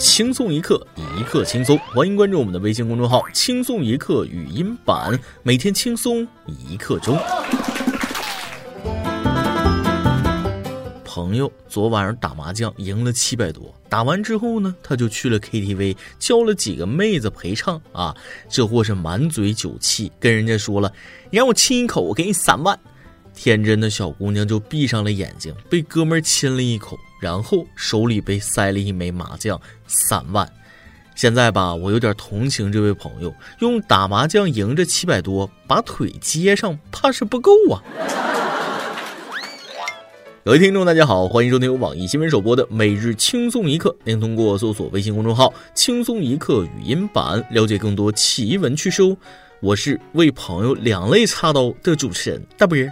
轻松一刻，一刻轻松。欢迎关注我们的微信公众号“轻松一刻语音版”，每天轻松一刻钟。朋友昨晚上打麻将赢了七百多，打完之后呢，他就去了 KTV，叫了几个妹子陪唱啊。这货是满嘴酒气，跟人家说了：“你让我亲一口，我给你三万。”天真的小姑娘就闭上了眼睛，被哥们亲了一口，然后手里被塞了一枚麻将三万。现在吧，我有点同情这位朋友，用打麻将赢这七百多，把腿接上，怕是不够啊。各位听众，大家好，欢迎收听由网易新闻首播的每日轻松一刻。您通过搜索微信公众号“轻松一刻”语音版了解更多奇闻趣事哦。我是为朋友两肋插刀的主持人大波儿。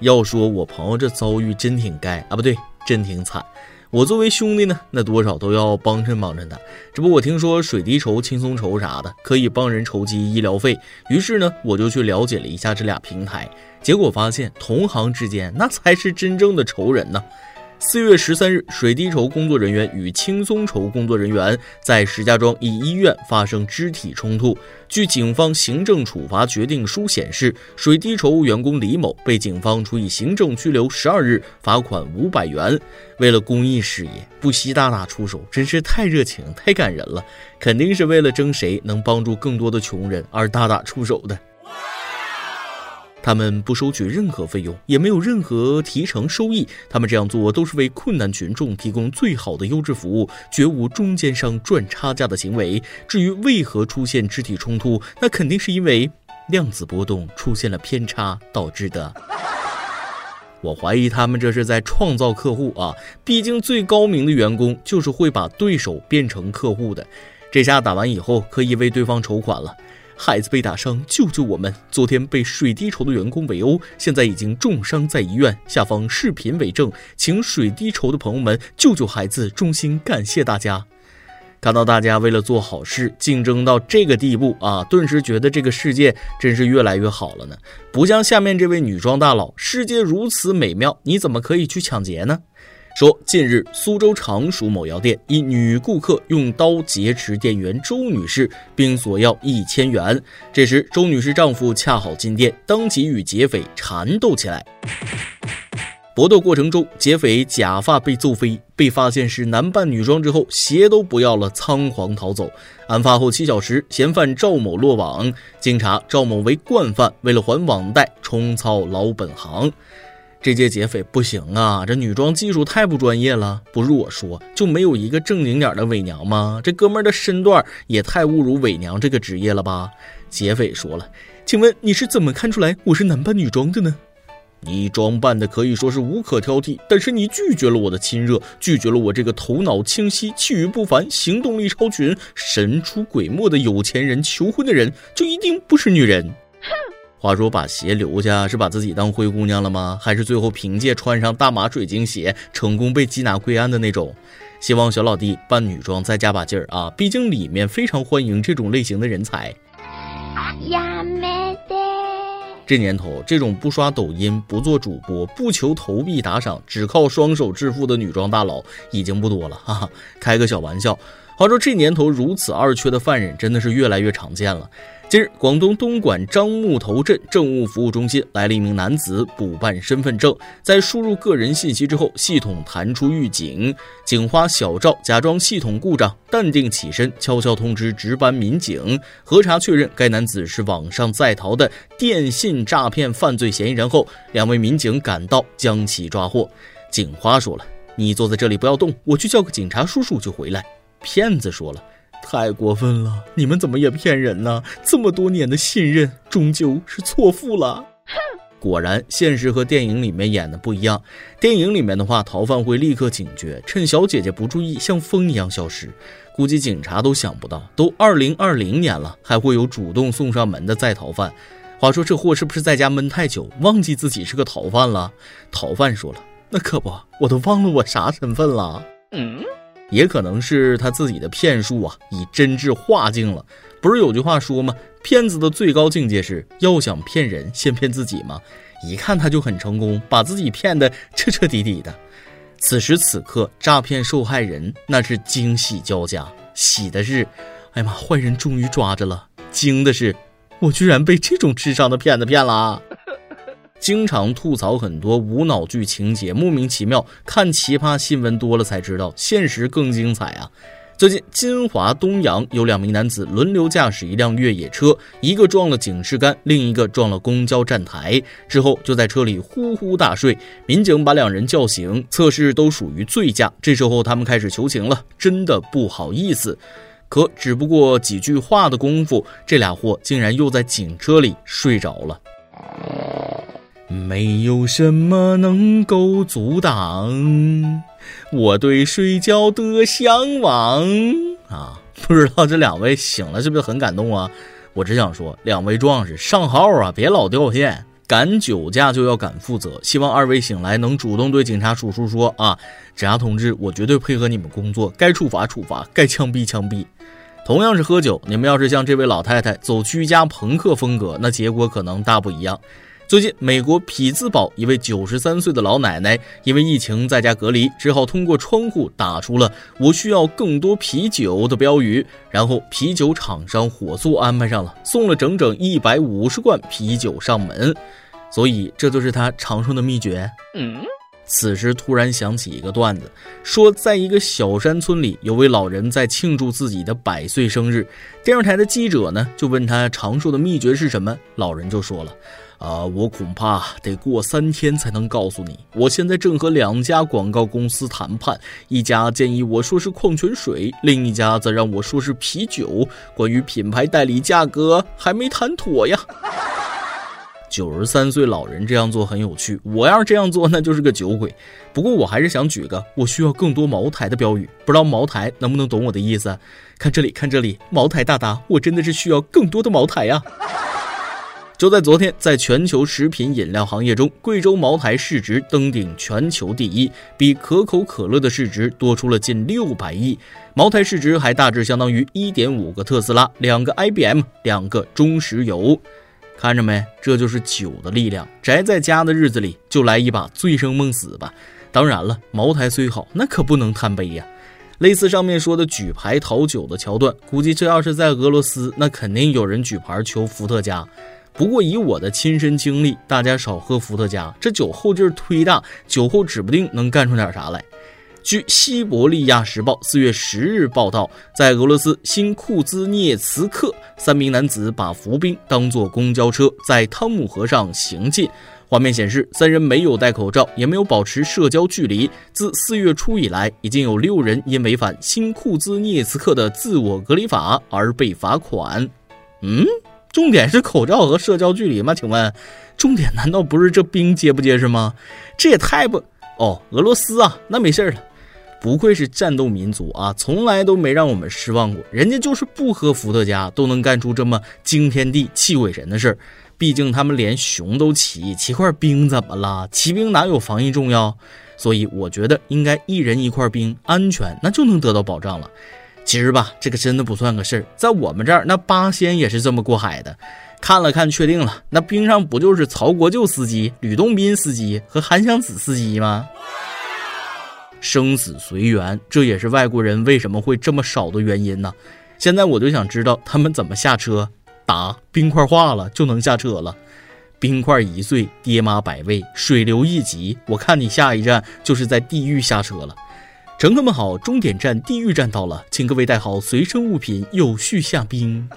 要说我朋友这遭遇真挺该啊，不对，真挺惨。我作为兄弟呢，那多少都要帮衬帮衬他。这不，我听说水滴筹、轻松筹啥的可以帮人筹集医疗费，于是呢，我就去了解了一下这俩平台。结果发现，同行之间那才是真正的仇人呢。四月十三日，水滴筹工作人员与轻松筹工作人员在石家庄一医院发生肢体冲突。据警方行政处罚决定书显示，水滴筹员工李某被警方处以行政拘留十二日，罚款五百元。为了公益事业，不惜大打出手，真是太热情、太感人了。肯定是为了争谁能帮助更多的穷人而大打出手的。他们不收取任何费用，也没有任何提成收益。他们这样做都是为困难群众提供最好的优质服务，绝无中间商赚差价的行为。至于为何出现肢体冲突，那肯定是因为量子波动出现了偏差导致的。我怀疑他们这是在创造客户啊！毕竟最高明的员工就是会把对手变成客户的。这下打完以后可以为对方筹款了。孩子被打伤，救救我们！昨天被水滴筹的员工围殴，现在已经重伤在医院。下方视频为证，请水滴筹的朋友们救救孩子，衷心感谢大家。看到大家为了做好事竞争到这个地步啊，顿时觉得这个世界真是越来越好了呢。不像下面这位女装大佬，世界如此美妙，你怎么可以去抢劫呢？说，近日苏州常熟某药店一女顾客用刀劫持店员周女士，并索要一千元。这时，周女士丈夫恰好进店，当即与劫匪缠斗起来。搏斗过程中，劫匪假发被揍飞，被发现是男扮女装之后，鞋都不要了，仓皇逃走。案发后七小时，嫌犯赵某落网。经查，赵某为惯犯，为了还网贷，重操老本行。这届劫匪不行啊，这女装技术太不专业了。不是我说，就没有一个正经点的伪娘吗？这哥们儿的身段也太侮辱伪娘这个职业了吧？劫匪说了，请问你是怎么看出来我是男扮女装的呢？你装扮的可以说是无可挑剔，但是你拒绝了我的亲热，拒绝了我这个头脑清晰、气宇不凡、行动力超群、神出鬼没的有钱人求婚的人，就一定不是女人。哼。话说，把鞋留下是把自己当灰姑娘了吗？还是最后凭借穿上大码水晶鞋成功被缉拿归案的那种？希望小老弟扮女装再加把劲儿啊！毕竟里面非常欢迎这种类型的人才。呀没得！这年头，这种不刷抖音、不做主播、不求投币打赏，只靠双手致富的女装大佬已经不多了。哈哈，开个小玩笑。话说，这年头如此二缺的犯人真的是越来越常见了。近日，广东东莞樟木头镇政务服务中心来了一名男子补办身份证，在输入个人信息之后，系统弹出预警，警花小赵假装系统故障，淡定起身，悄悄通知值班民警。核查确认，该男子是网上在逃的电信诈骗犯罪嫌疑人后，两位民警赶到将其抓获。警花说了：“你坐在这里不要动，我去叫个警察叔叔就回来。”骗子说了。太过分了！你们怎么也骗人呢？这么多年的信任，终究是错付了。哼！果然，现实和电影里面演的不一样。电影里面的话，逃犯会立刻警觉，趁小姐姐不注意，像风一样消失。估计警察都想不到，都二零二零年了，还会有主动送上门的在逃犯。话说这货是不是在家闷太久，忘记自己是个逃犯了？逃犯说了：“那可不，我都忘了我啥身份了。”嗯。也可能是他自己的骗术啊，已真至化境了。不是有句话说吗？骗子的最高境界是要想骗人，先骗自己吗？一看他就很成功，把自己骗得彻彻底底的。此时此刻，诈骗受害人那是惊喜交加，喜的是，哎呀妈，坏人终于抓着了；惊的是，我居然被这种智商的骗子骗了。经常吐槽很多无脑剧情节，莫名其妙。看奇葩新闻多了才知道，现实更精彩啊！最近，金华东阳有两名男子轮流驾驶一辆越野车，一个撞了警示杆，另一个撞了公交站台，之后就在车里呼呼大睡。民警把两人叫醒，测试都属于醉驾。这时候他们开始求情了，真的不好意思。可只不过几句话的功夫，这俩货竟然又在警车里睡着了。没有什么能够阻挡我对睡觉的向往啊！不知道这两位醒了是不是很感动啊？我只想说，两位壮士上号啊，别老掉线，敢酒驾就要敢负责。希望二位醒来能主动对警察叔叔说啊，警察同志，我绝对配合你们工作，该处罚处罚，该枪毙枪毙。同样是喝酒，你们要是像这位老太太走居家朋克风格，那结果可能大不一样。最近，美国匹兹堡一位九十三岁的老奶奶因为疫情在家隔离，只好通过窗户打出了“我需要更多啤酒”的标语，然后啤酒厂商火速安排上了，送了整整一百五十罐啤酒上门。所以，这就是他长寿的秘诀。嗯，此时突然想起一个段子，说在一个小山村里，有位老人在庆祝自己的百岁生日，电视台的记者呢就问他长寿的秘诀是什么，老人就说了。啊，我恐怕得过三天才能告诉你。我现在正和两家广告公司谈判，一家建议我说是矿泉水，另一家则让我说是啤酒。关于品牌代理价格还没谈妥呀。九十三岁老人这样做很有趣，我要是这样做，那就是个酒鬼。不过我还是想举个“我需要更多茅台”的标语，不知道茅台能不能懂我的意思？看这里，看这里，茅台大大，我真的是需要更多的茅台呀。就在昨天，在全球食品饮料行业中，贵州茅台市值登顶全球第一，比可口可乐的市值多出了近六百亿。茅台市值还大致相当于一点五个特斯拉、两个 IBM、两个中石油。看着没，这就是酒的力量。宅在家的日子里，就来一把醉生梦死吧。当然了，茅台虽好，那可不能贪杯呀。类似上面说的举牌讨酒的桥段，估计这要是在俄罗斯，那肯定有人举牌求伏特加。不过以我的亲身经历，大家少喝伏特加，这酒后劲儿忒大，酒后指不定能干出点啥来。据《西伯利亚时报》四月十日报道，在俄罗斯新库兹涅茨克，三名男子把伏兵当作公交车，在汤姆河上行进。画面显示，三人没有戴口罩，也没有保持社交距离。自四月初以来，已经有六人因违反新库兹涅茨克的自我隔离法而被罚款。嗯。重点是口罩和社交距离吗？请问，重点难道不是这冰结不结实吗？这也太不……哦，俄罗斯啊，那没事了。不愧是战斗民族啊，从来都没让我们失望过。人家就是不喝伏特加都能干出这么惊天地泣鬼神的事儿。毕竟他们连熊都骑，骑块冰怎么了？骑兵哪有防疫重要？所以我觉得应该一人一块冰，安全那就能得到保障了。其实吧，这个真的不算个事儿，在我们这儿，那八仙也是这么过海的。看了看，确定了，那冰上不就是曹国舅司机、吕洞宾司机和韩湘子司机吗？生死随缘，这也是外国人为什么会这么少的原因呢？现在我就想知道他们怎么下车。答：冰块化了就能下车了。冰块一碎，爹妈百位，水流一急，我看你下一站就是在地狱下车了。乘客们好，终点站地狱站到了，请各位带好随身物品，有序下冰。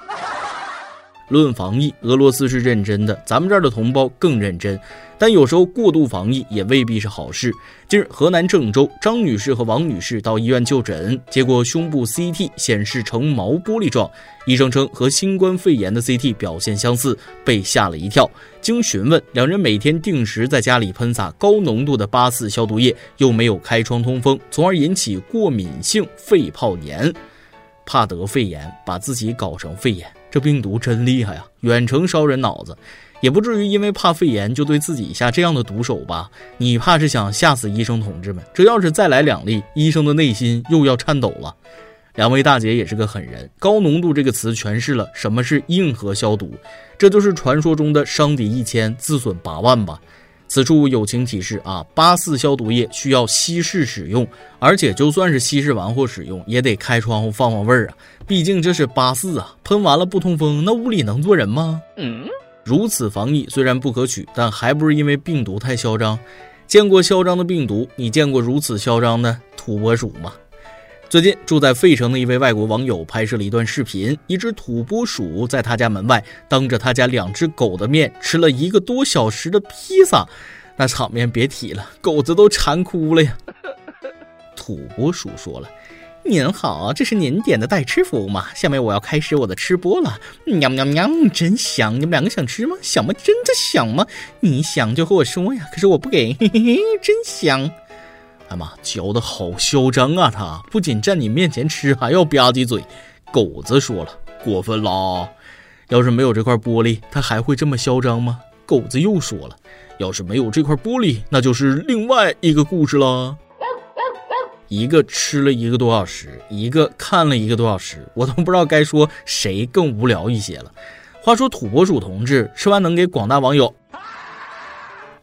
论防疫，俄罗斯是认真的，咱们这儿的同胞更认真。但有时候过度防疫也未必是好事。近日，河南郑州张女士和王女士到医院就诊，结果胸部 CT 显示呈毛玻璃状，医生称和新冠肺炎的 CT 表现相似，被吓了一跳。经询问，两人每天定时在家里喷洒高浓度的八四消毒液，又没有开窗通风，从而引起过敏性肺泡炎。怕得肺炎，把自己搞成肺炎。这病毒真厉害呀，远程烧人脑子，也不至于因为怕肺炎就对自己下这样的毒手吧？你怕是想吓死医生同志们？这要是再来两例，医生的内心又要颤抖了。两位大姐也是个狠人，高浓度这个词诠释了什么是硬核消毒，这就是传说中的伤敌一千，自损八万吧。此处友情提示啊，八四消毒液需要稀释使用，而且就算是稀释完后使用，也得开窗户放放味儿啊，毕竟这是八四啊，喷完了不通风，那屋里能坐人吗？嗯，如此防疫虽然不可取，但还不是因为病毒太嚣张。见过嚣张的病毒，你见过如此嚣张的土拨鼠吗？最近住在费城的一位外国网友拍摄了一段视频，一只土拨鼠在他家门外当着他家两只狗的面吃了一个多小时的披萨，那场面别提了，狗子都馋哭了呀。土拨鼠说了：“您好，这是您点的代吃服务吗？下面我要开始我的吃播了。喵喵喵，真香！你们两个想吃吗？想吗？真的想吗？你想就和我说呀，可是我不给，嘿嘿嘿，真香。”哎妈，嚼的好嚣张啊！他不仅站你面前吃，还要吧唧嘴。狗子说了，过分了。要是没有这块玻璃，他还会这么嚣张吗？狗子又说了，要是没有这块玻璃，那就是另外一个故事了。一个吃了一个多小时，一个看了一个多小时，我都不知道该说谁更无聊一些了。话说土拨鼠同志，吃完能给广大网友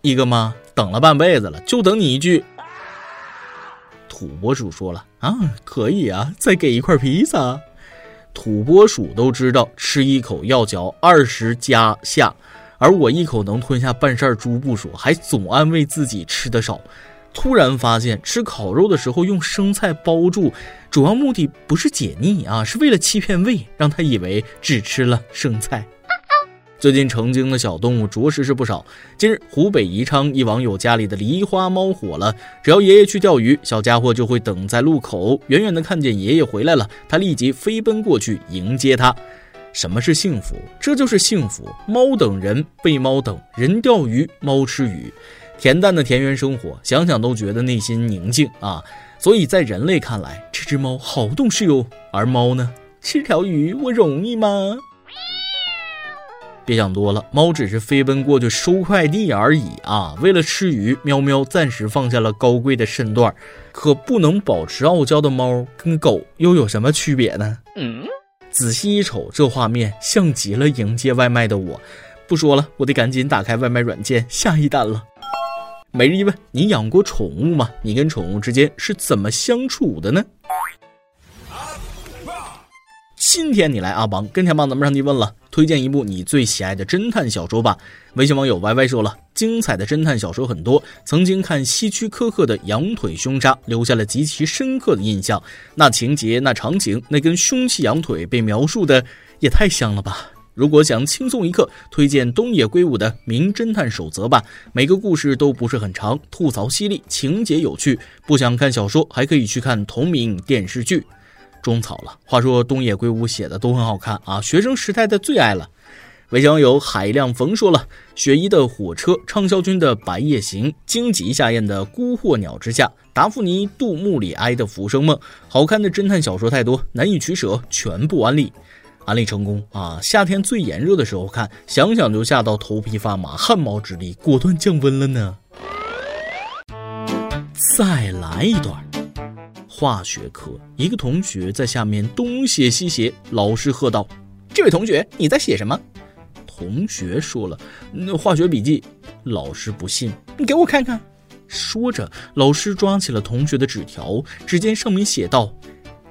一个吗？等了半辈子了，就等你一句。土拨鼠说了啊，可以啊，再给一块披萨。土拨鼠都知道吃一口要嚼二十加下，而我一口能吞下半扇猪不说，还总安慰自己吃的少。突然发现吃烤肉的时候用生菜包住，主要目的不是解腻啊，是为了欺骗胃，让他以为只吃了生菜。最近成精的小动物着实是不少。近日，湖北宜昌一网友家里的狸花猫火了。只要爷爷去钓鱼，小家伙就会等在路口，远远的看见爷爷回来了，他立即飞奔过去迎接他。什么是幸福？这就是幸福。猫等人，被猫等；人钓鱼，猫吃鱼。恬淡的田园生活，想想都觉得内心宁静啊。所以在人类看来，这只猫好懂事哟。而猫呢？吃条鱼，我容易吗？别想多了，猫只是飞奔过去收快递而已啊！为了吃鱼，喵喵暂时放下了高贵的身段，可不能保持傲娇的猫跟狗又有什么区别呢？嗯，仔细一瞅，这画面像极了迎接外卖的我。不说了，我得赶紧打开外卖软件下一单了。每日一问：你养过宠物吗？你跟宠物之间是怎么相处的呢？今天你来阿邦跟天帮咱们上提问了，推荐一部你最喜爱的侦探小说吧。微信网友 Y Y 说了，精彩的侦探小说很多，曾经看希区柯克的《羊腿凶杀》，留下了极其深刻的印象。那情节、那场景、那根凶器羊腿被描述的也太像了吧！如果想轻松一刻，推荐东野圭吾的《名侦探守则》吧。每个故事都不是很长，吐槽犀利，情节有趣。不想看小说，还可以去看同名电视剧。种草了。话说东野圭吾写的都很好看啊，学生时代的最爱了。微信网友海亮冯说了：雪姨的火车，畅销君的白夜行，荆棘夏宴的孤惑鸟之下，达芙妮杜穆里埃的浮生梦。好看的侦探小说太多，难以取舍，全部安利，安利成功啊！夏天最炎热的时候看，想想就吓到头皮发麻，汗毛直立，果断降温了呢。再来一段。化学课，一个同学在下面东写西写，老师喝道：“这位同学，你在写什么？”同学说了：“那化学笔记。”老师不信：“你给我看看。”说着，老师抓起了同学的纸条，只见上面写道：“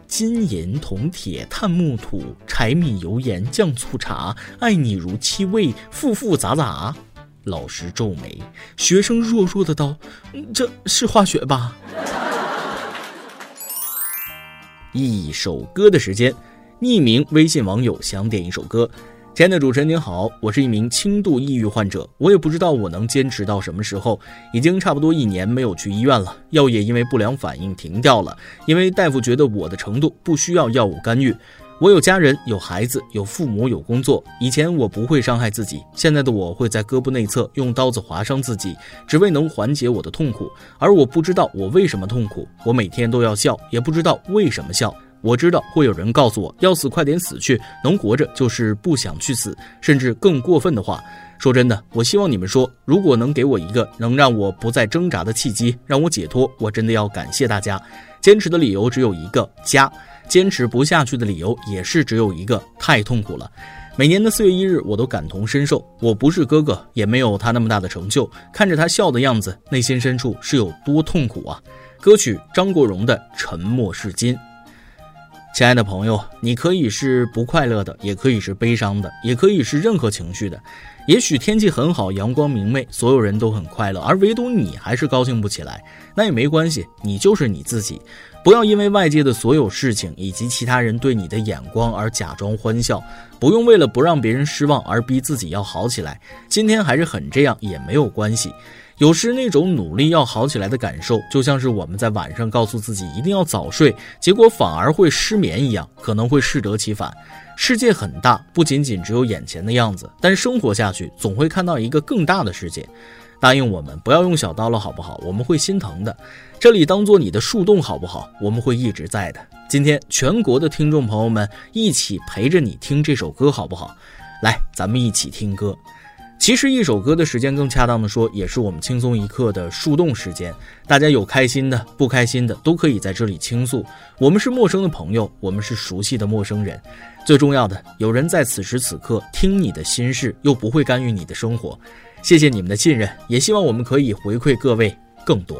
金银铜铁碳木土柴米油盐酱醋茶，爱你如七味，复复杂杂。”老师皱眉，学生弱弱的道：“这是化学吧？”一首歌的时间，匿名微信网友想点一首歌。亲爱的主持人您好，我是一名轻度抑郁患者，我也不知道我能坚持到什么时候。已经差不多一年没有去医院了，药也因为不良反应停掉了，因为大夫觉得我的程度不需要药物干预。我有家人，有孩子，有父母，有工作。以前我不会伤害自己，现在的我会在胳膊内侧用刀子划伤自己，只为能缓解我的痛苦。而我不知道我为什么痛苦，我每天都要笑，也不知道为什么笑。我知道会有人告诉我要死快点死去，能活着就是不想去死，甚至更过分的话。说真的，我希望你们说，如果能给我一个能让我不再挣扎的契机，让我解脱，我真的要感谢大家。坚持的理由只有一个家。坚持不下去的理由也是只有一个，太痛苦了。每年的四月一日，我都感同身受。我不是哥哥，也没有他那么大的成就，看着他笑的样子，内心深处是有多痛苦啊！歌曲张国荣的《沉默是金》。亲爱的朋友，你可以是不快乐的，也可以是悲伤的，也可以是任何情绪的。也许天气很好，阳光明媚，所有人都很快乐，而唯独你还是高兴不起来。那也没关系，你就是你自己。不要因为外界的所有事情以及其他人对你的眼光而假装欢笑，不用为了不让别人失望而逼自己要好起来。今天还是很这样也没有关系。有时那种努力要好起来的感受，就像是我们在晚上告诉自己一定要早睡，结果反而会失眠一样，可能会适得其反。世界很大，不仅仅只有眼前的样子，但生活下去总会看到一个更大的世界。答应我们不要用小刀了，好不好？我们会心疼的。这里当做你的树洞，好不好？我们会一直在的。今天全国的听众朋友们一起陪着你听这首歌，好不好？来，咱们一起听歌。其实一首歌的时间，更恰当的说，也是我们轻松一刻的树洞时间。大家有开心的、不开心的，都可以在这里倾诉。我们是陌生的朋友，我们是熟悉的陌生人。最重要的，有人在此时此刻听你的心事，又不会干预你的生活。谢谢你们的信任，也希望我们可以回馈各位更多。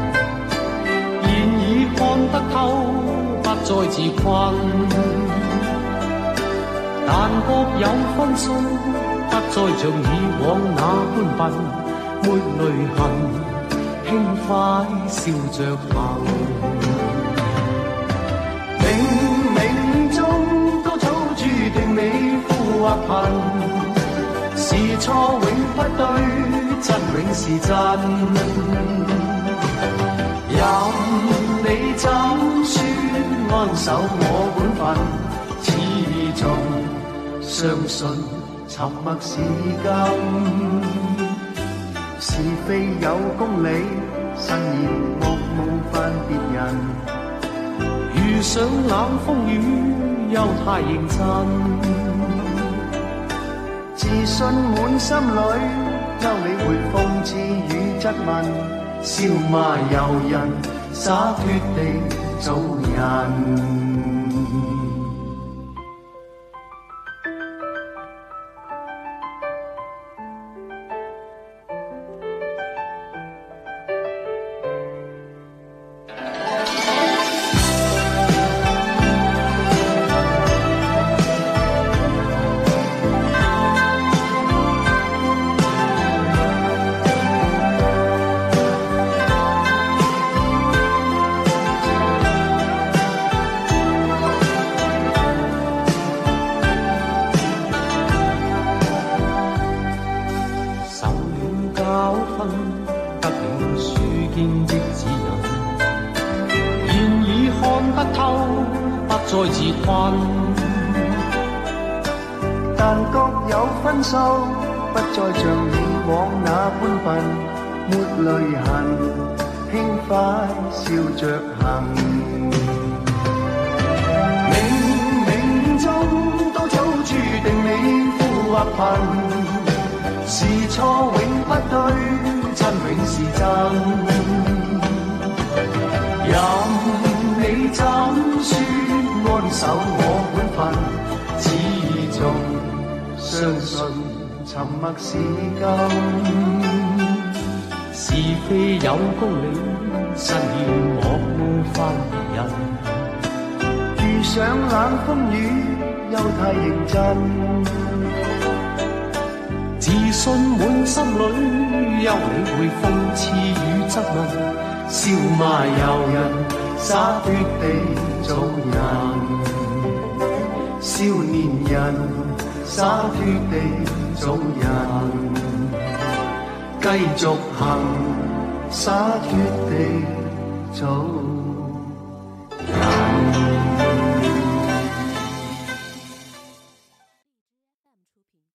现已看得透。不再自困，但各有分数，不再像以往那般笨，抹泪痕，轻快笑着行。冥冥中都早注定你富或贫，是错永不对，真永是真，任你怎说。安守我本分，始终相信沉默是金。是非有公理，慎言莫冒犯别人。遇上冷风雨，又太认真。自信满心里，休理会讽刺与质问，笑骂由人，洒脱地。做人。但各有分数，不再像以往那般笨，抹泪痕，轻快笑着行。冥冥中都早注定你富或贫，是错永不对，真永是真，任你怎说。安守我本分，相信沉默是金。是非有公理，慎言莫冒犯别人。遇上冷风雨，又太认真。自信满心里。休理会讽刺与质问，笑骂由人，洒脱地做人。少年人，洒脱地做人，继续行，洒脱地走。